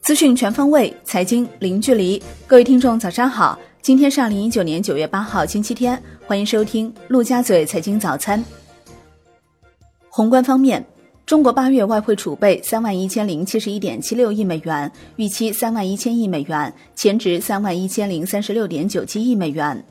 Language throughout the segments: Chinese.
资讯全方位，财经零距离。各位听众，早上好！今天是二零一九年九月八号，星期天。欢迎收听陆家嘴财经早餐。宏观方面，中国八月外汇储备三万一千零七十一点七六亿美元，预期三万一千亿美元，前值三万一千零三十六点九七亿美元。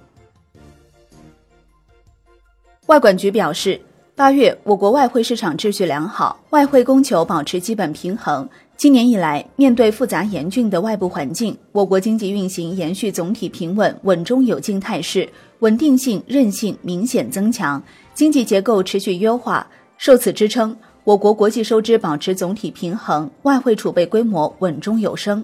外管局表示，八月我国外汇市场秩序良好，外汇供求保持基本平衡。今年以来，面对复杂严峻的外部环境，我国经济运行延续总体平稳、稳中有进态势，稳定性、韧性明显增强，经济结构持续优化。受此支撑，我国国际收支保持总体平衡，外汇储备规模稳中有升。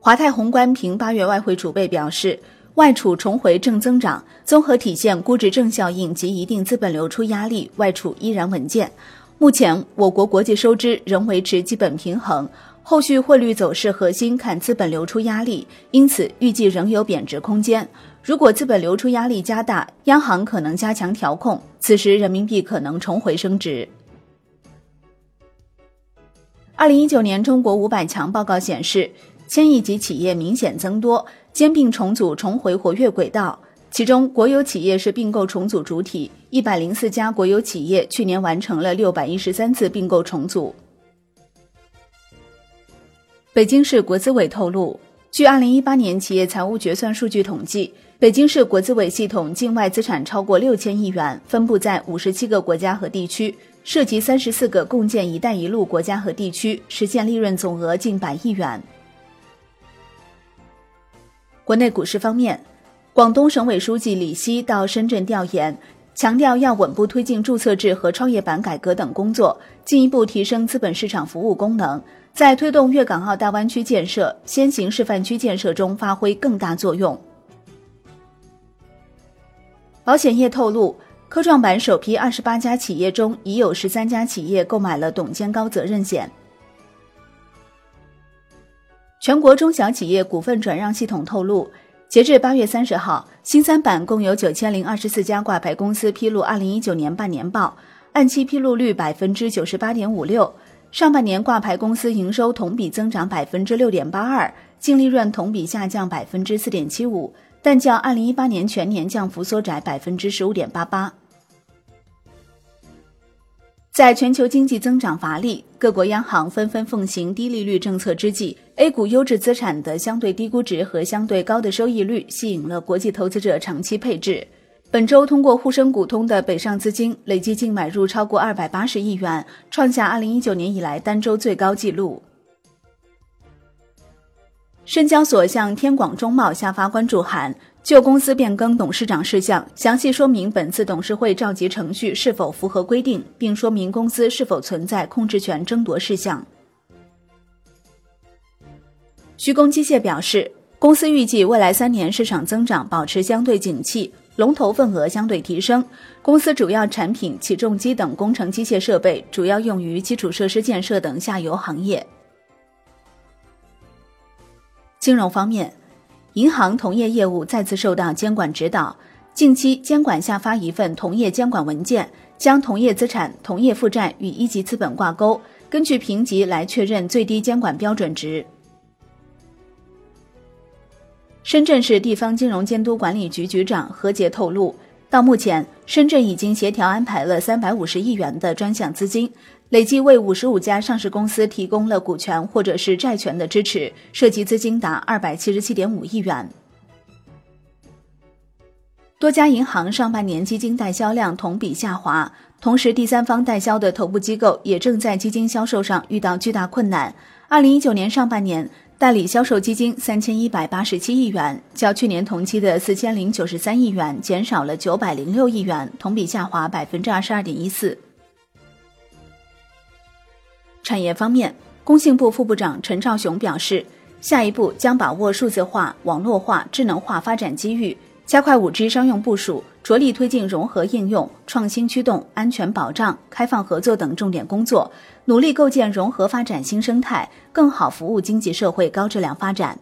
华泰宏观评八月外汇储备表示，外储重回正增长，综合体现估值正效应及一定资本流出压力，外储依然稳健。目前，我国国际收支仍维持基本平衡，后续汇率走势核心看资本流出压力，因此预计仍有贬值空间。如果资本流出压力加大，央行可能加强调控，此时人民币可能重回升值。二零一九年中国五百强报告显示，千亿级企业明显增多，兼并重组重回活跃轨道。其中，国有企业是并购重组主体，一百零四家国有企业去年完成了六百一十三次并购重组。北京市国资委透露，据二零一八年企业财务决算数据统计，北京市国资委系统境外资产超过六千亿元，分布在五十七个国家和地区，涉及三十四个共建“一带一路”国家和地区，实现利润总额近百亿元。国内股市方面。广东省委书记李希到深圳调研，强调要稳步推进注册制和创业板改革等工作，进一步提升资本市场服务功能，在推动粤港澳大湾区建设、先行示范区建设中发挥更大作用。保险业透露，科创板首批二十八家企业中，已有十三家企业购买了董监高责任险。全国中小企业股份转让系统透露。截至八月三十号，新三板共有九千零二十四家挂牌公司披露二零一九年半年报，按期披露率百分之九十八点五六。上半年挂牌公司营收同比增长百分之六点八二，净利润同比下降百分之四点七五，但较二零一八年全年降幅缩窄百分之十五点八八。在全球经济增长乏力、各国央行纷纷奉行低利率政策之际，A 股优质资产的相对低估值和相对高的收益率吸引了国际投资者长期配置。本周通过沪深股通的北上资金累计净买入超过二百八十亿元，创下二零一九年以来单周最高纪录。深交所向天广中贸下发关注函。就公司变更董事长事项，详细说明本次董事会召集程序是否符合规定，并说明公司是否存在控制权争夺事项。徐工机械表示，公司预计未来三年市场增长保持相对景气，龙头份额相对提升。公司主要产品起重机等工程机械设备，主要用于基础设施建设等下游行业。金融方面。银行同业业务再次受到监管指导。近期，监管下发一份同业监管文件，将同业资产、同业负债与一级资本挂钩，根据评级来确认最低监管标准值。深圳市地方金融监督管理局局长何杰透露，到目前，深圳已经协调安排了三百五十亿元的专项资金。累计为五十五家上市公司提供了股权或者是债权的支持，涉及资金达二百七十七点五亿元。多家银行上半年基金代销量同比下滑，同时第三方代销的头部机构也正在基金销售上遇到巨大困难。二零一九年上半年代理销售基金三千一百八十七亿元，较去年同期的四千零九十三亿元减少了九百零六亿元，同比下滑百分之二十二点一四。产业方面，工信部副部长陈肇雄表示，下一步将把握数字化、网络化、智能化发展机遇，加快五 G 商用部署，着力推进融合应用、创新驱动、安全保障、开放合作等重点工作，努力构建融合发展新生态，更好服务经济社会高质量发展。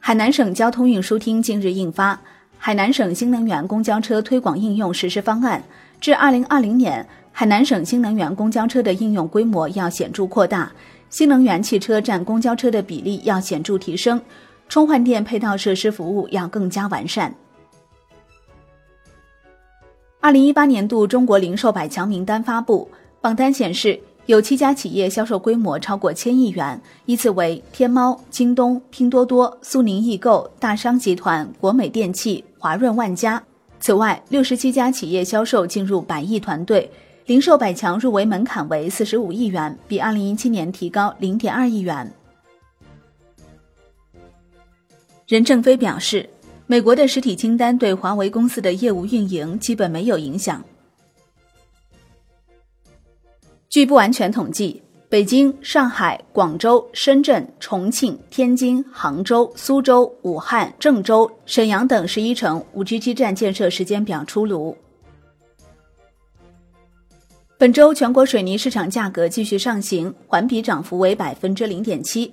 海南省交通运输厅近日印发。海南省新能源公交车推广应用实施方案，至二零二零年，海南省新能源公交车的应用规模要显著扩大，新能源汽车占公交车的比例要显著提升，充换电配套设施服务要更加完善。二零一八年度中国零售百强名单发布，榜单显示。有七家企业销售规模超过千亿元，依次为天猫、京东、拼多多、苏宁易购、大商集团、国美电器、华润万家。此外，六十七家企业销售进入百亿团队，零售百强入围门槛为四十五亿元，比二零一七年提高零点二亿元。任正非表示，美国的实体清单对华为公司的业务运营基本没有影响。据不完全统计，北京、上海、广州、深圳、重庆、天津、杭州、苏州、武汉、郑州、沈阳等十一城五 G 基站建设时间表出炉。本周全国水泥市场价格继续上行，环比涨幅为百分之零点七。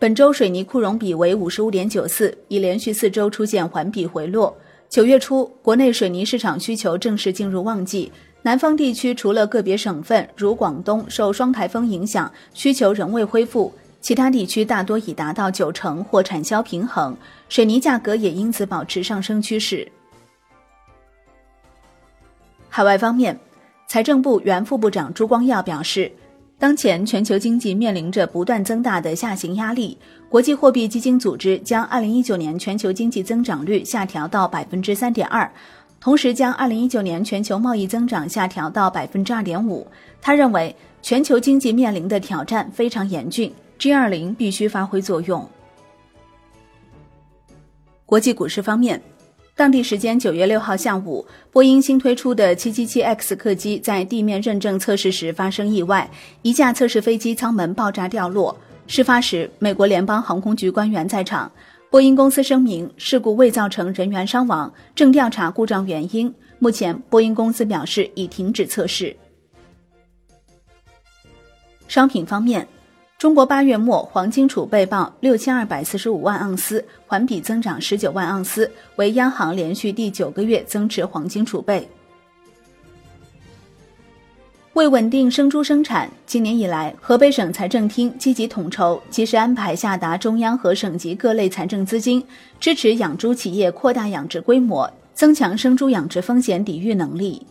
本周水泥库容比为五十五点九四，已连续四周出现环比回落。九月初，国内水泥市场需求正式进入旺季。南方地区除了个别省份如广东受双台风影响，需求仍未恢复，其他地区大多已达到九成或产销平衡，水泥价格也因此保持上升趋势。海外方面，财政部原副部长朱光耀表示，当前全球经济面临着不断增大的下行压力，国际货币基金组织将二零一九年全球经济增长率下调到百分之三点二。同时，将二零一九年全球贸易增长下调到百分之二点五。他认为，全球经济面临的挑战非常严峻，G 二零必须发挥作用。国际股市方面，当地时间九月六号下午，波音新推出的七七七 X 客机在地面认证测试时发生意外，一架测试飞机舱门爆炸掉落。事发时，美国联邦航空局官员在场。波音公司声明，事故未造成人员伤亡，正调查故障原因。目前，波音公司表示已停止测试。商品方面，中国八月末黄金储备报六千二百四十五万盎司，环比增长十九万盎司，为央行连续第九个月增持黄金储备。为稳定生猪生产，今年以来，河北省财政厅积极统筹，及时安排下达中央和省级各类财政资金，支持养猪企业扩大养殖规模，增强生猪养殖风险抵御能力。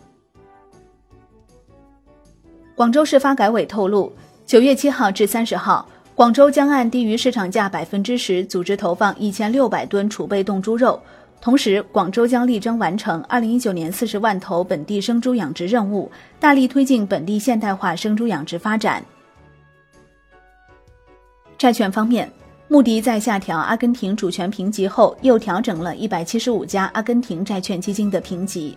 广州市发改委透露，九月七号至三十号，广州将按低于市场价百分之十，组织投放一千六百吨储备冻猪肉。同时，广州将力争完成二零一九年四十万头本地生猪养殖任务，大力推进本地现代化生猪养殖发展。债券方面，穆迪在下调阿根廷主权评级后，又调整了一百七十五家阿根廷债券基金的评级。